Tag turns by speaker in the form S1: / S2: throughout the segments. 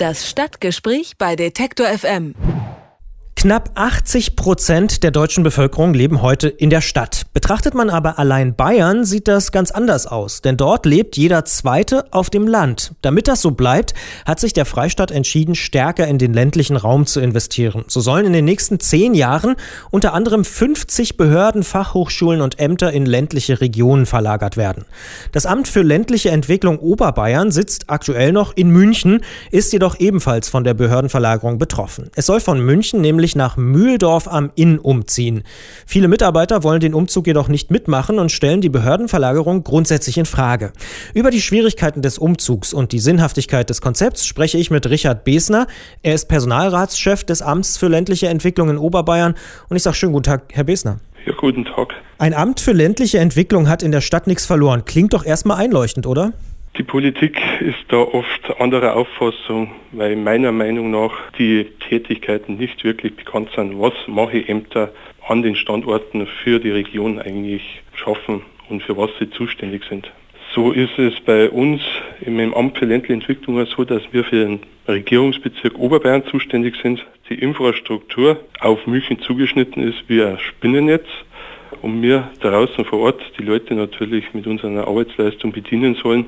S1: Das Stadtgespräch bei Detektor FM.
S2: Knapp 80 Prozent der deutschen Bevölkerung leben heute in der Stadt. Betrachtet man aber allein Bayern, sieht das ganz anders aus, denn dort lebt jeder Zweite auf dem Land. Damit das so bleibt, hat sich der Freistaat entschieden, stärker in den ländlichen Raum zu investieren. So sollen in den nächsten zehn Jahren unter anderem 50 Behörden, Fachhochschulen und Ämter in ländliche Regionen verlagert werden. Das Amt für ländliche Entwicklung Oberbayern sitzt aktuell noch in München, ist jedoch ebenfalls von der Behördenverlagerung betroffen. Es soll von München nämlich nach Mühldorf am Inn umziehen. Viele Mitarbeiter wollen den Umzug jedoch nicht mitmachen und stellen die Behördenverlagerung grundsätzlich in Frage. Über die Schwierigkeiten des Umzugs und die Sinnhaftigkeit des Konzepts spreche ich mit Richard Besner. Er ist Personalratschef des Amts für ländliche Entwicklung in Oberbayern und ich sage schönen guten Tag, Herr Besner.
S3: Ja, guten Tag.
S2: Ein Amt für ländliche Entwicklung hat in der Stadt nichts verloren. Klingt doch erstmal einleuchtend, oder?
S3: Die Politik ist da oft anderer Auffassung, weil meiner Meinung nach die Tätigkeiten nicht wirklich bekannt sind, was mache Ämter an den Standorten für die Region eigentlich schaffen und für was sie zuständig sind. So ist es bei uns im Amt für ländliche Entwicklung so, dass wir für den Regierungsbezirk Oberbayern zuständig sind. Die Infrastruktur auf München zugeschnitten ist wie ein Spinnennetz und wir draußen vor Ort die Leute natürlich mit unserer Arbeitsleistung bedienen sollen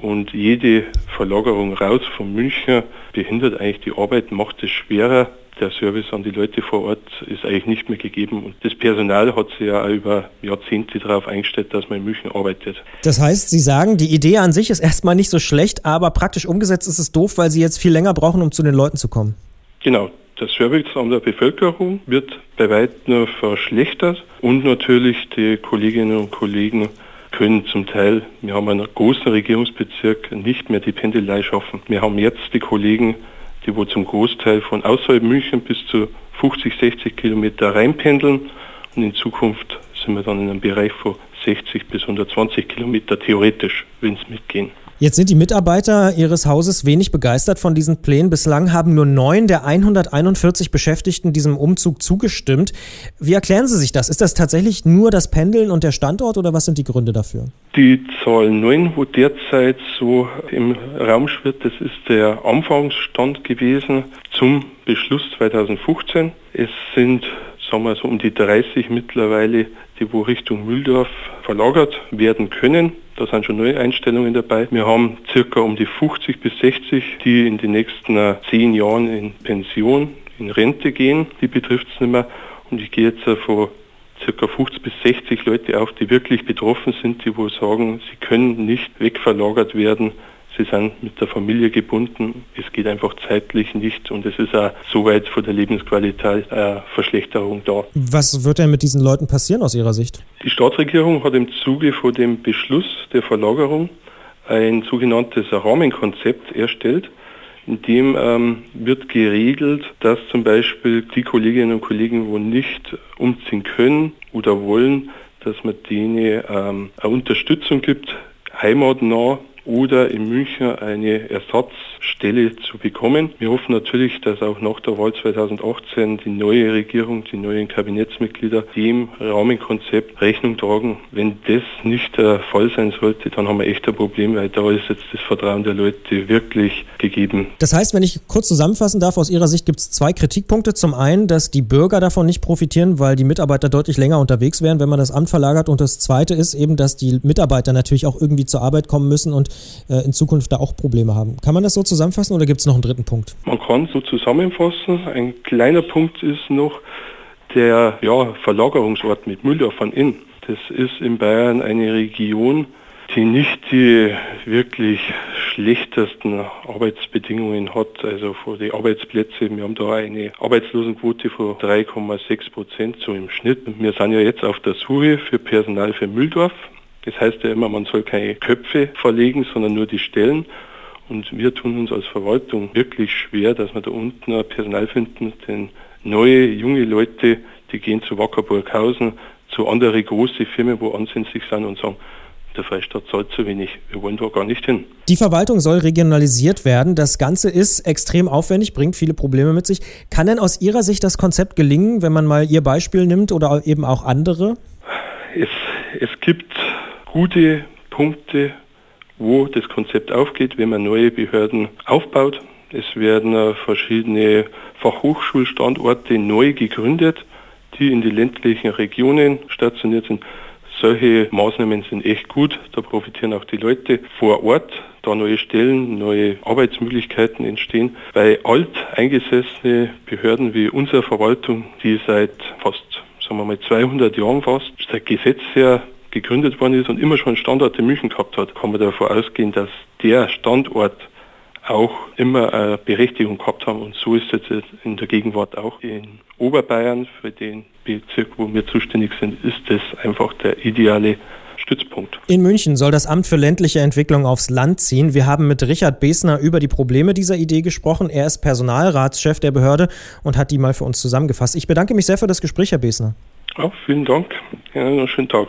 S3: und jede Verlagerung raus von München behindert eigentlich die Arbeit, macht es schwerer. Der Service an die Leute vor Ort ist eigentlich nicht mehr gegeben. Und das Personal hat sich ja auch über Jahrzehnte darauf eingestellt, dass man in München arbeitet.
S2: Das heißt, Sie sagen, die Idee an sich ist erstmal nicht so schlecht, aber praktisch umgesetzt ist es doof, weil Sie jetzt viel länger brauchen, um zu den Leuten zu kommen.
S3: Genau. Der Service an der Bevölkerung wird bei weitem verschlechtert und natürlich die Kolleginnen und Kollegen können zum Teil, wir haben einen großen Regierungsbezirk, nicht mehr die Pendelei schaffen. Wir haben jetzt die Kollegen, die wo zum Großteil von außerhalb München bis zu 50, 60 Kilometer reinpendeln und in Zukunft sind wir dann in einem Bereich von 60 bis 120 Kilometer theoretisch, wenn es mitgehen.
S2: Jetzt sind die Mitarbeiter Ihres Hauses wenig begeistert von diesen Plänen. Bislang haben nur neun der 141 Beschäftigten diesem Umzug zugestimmt. Wie erklären Sie sich das? Ist das tatsächlich nur das Pendeln und der Standort oder was sind die Gründe dafür?
S3: Die Zahl 9, wo derzeit so im Raum schwirrt, das ist der Anfangsstand gewesen zum Beschluss 2015. Es sind sagen wir so um die 30 mittlerweile, die wo Richtung Mühldorf verlagert werden können. Da sind schon neue Einstellungen dabei. Wir haben circa um die 50 bis 60, die in den nächsten äh, zehn Jahren in Pension, in Rente gehen. Die betrifft es nicht mehr. Und ich gehe jetzt äh, von circa 50 bis 60 Leute auf, die wirklich betroffen sind, die wo sagen, sie können nicht wegverlagert werden Sie sind mit der Familie gebunden. Es geht einfach zeitlich nicht und es ist auch so weit von der Lebensqualität eine Verschlechterung da.
S2: Was wird denn mit diesen Leuten passieren aus Ihrer Sicht?
S3: Die Staatsregierung hat im Zuge vor dem Beschluss der Verlagerung ein sogenanntes Rahmenkonzept erstellt. In dem ähm, wird geregelt, dass zum Beispiel die Kolleginnen und Kollegen, wo nicht umziehen können oder wollen, dass man denen ähm, eine Unterstützung gibt, heimatnah oder in München eine Ersatzstelle zu bekommen. Wir hoffen natürlich, dass auch nach der Wahl 2018 die neue Regierung, die neuen Kabinettsmitglieder dem Rahmenkonzept Rechnung tragen. Wenn das nicht der Fall sein sollte, dann haben wir echt ein Problem, weil da ist jetzt das Vertrauen der Leute wirklich gegeben.
S2: Das heißt, wenn ich kurz zusammenfassen darf, aus Ihrer Sicht gibt es zwei Kritikpunkte. Zum einen, dass die Bürger davon nicht profitieren, weil die Mitarbeiter deutlich länger unterwegs wären, wenn man das Amt verlagert. Und das zweite ist eben, dass die Mitarbeiter natürlich auch irgendwie zur Arbeit kommen müssen und äh, in Zukunft da auch Probleme haben. Kann man das so zusammenfassen oder gibt es noch einen dritten Punkt?
S3: Man kann so zusammenfassen. Ein kleiner Punkt ist noch der ja, Verlagerungsort mit Mühldorf von Inn. Das ist in Bayern eine Region, die nicht die wirklich schlechtesten Arbeitsbedingungen hat, also für die Arbeitsplätze. Wir haben da eine Arbeitslosenquote von 3,6 Prozent so im Schnitt. Wir sind ja jetzt auf der Suche für Personal für Mühldorf. Das heißt ja immer, man soll keine Köpfe verlegen, sondern nur die Stellen. Und wir tun uns als Verwaltung wirklich schwer, dass wir da unten Personal finden, denn neue, junge Leute, die gehen zu Wackerburghausen, zu anderen großen Firmen, wo ansässig sind und sagen, der Freistaat zahlt zu wenig. Wir wollen da gar nicht hin.
S2: Die Verwaltung soll regionalisiert werden. Das Ganze ist extrem aufwendig, bringt viele Probleme mit sich. Kann denn aus Ihrer Sicht das Konzept gelingen, wenn man mal Ihr Beispiel nimmt oder eben auch andere?
S3: Es, es gibt gute Punkte, wo das Konzept aufgeht, wenn man neue Behörden aufbaut. Es werden verschiedene Fachhochschulstandorte neu gegründet, die in die ländlichen Regionen stationiert sind. Solche Maßnahmen sind echt gut, da profitieren auch die Leute vor Ort, da neue Stellen, neue Arbeitsmöglichkeiten entstehen, weil alteingesessene Behörden wie unsere Verwaltung, die seit fast, sagen wir mal, 200 Jahren fast, seit Gesetz her gegründet worden ist und immer schon Standort in München gehabt hat, kann man davon ausgehen, dass der Standort auch immer eine Berechtigung gehabt haben. Und so ist es jetzt in der Gegenwart auch in Oberbayern, für den Bezirk, wo wir zuständig sind, ist es einfach der ideale Stützpunkt.
S2: In München soll das Amt für ländliche Entwicklung aufs Land ziehen. Wir haben mit Richard Besner über die Probleme dieser Idee gesprochen. Er ist Personalratschef der Behörde und hat die mal für uns zusammengefasst. Ich bedanke mich sehr für das Gespräch, Herr Besner.
S3: Ja, vielen Dank. Ja, einen schönen Tag.